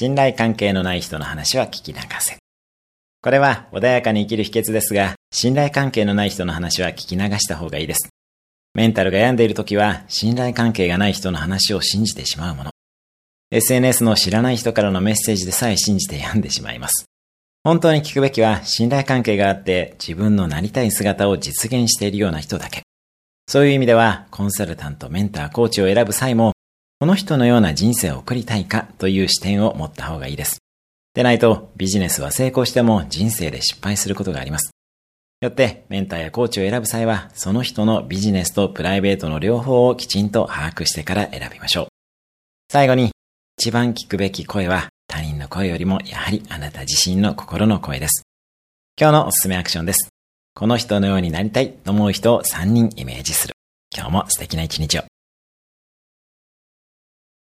信頼関係のない人の話は聞き流せ。これは穏やかに生きる秘訣ですが、信頼関係のない人の話は聞き流した方がいいです。メンタルが病んでいる時は、信頼関係がない人の話を信じてしまうもの。SNS の知らない人からのメッセージでさえ信じて病んでしまいます。本当に聞くべきは、信頼関係があって自分のなりたい姿を実現しているような人だけ。そういう意味では、コンサルタント、メンター、コーチを選ぶ際も、この人のような人生を送りたいかという視点を持った方がいいです。でないとビジネスは成功しても人生で失敗することがあります。よってメンターやコーチを選ぶ際はその人のビジネスとプライベートの両方をきちんと把握してから選びましょう。最後に一番聞くべき声は他人の声よりもやはりあなた自身の心の声です。今日のおすすめアクションです。この人のようになりたいと思う人を3人イメージする。今日も素敵な一日を。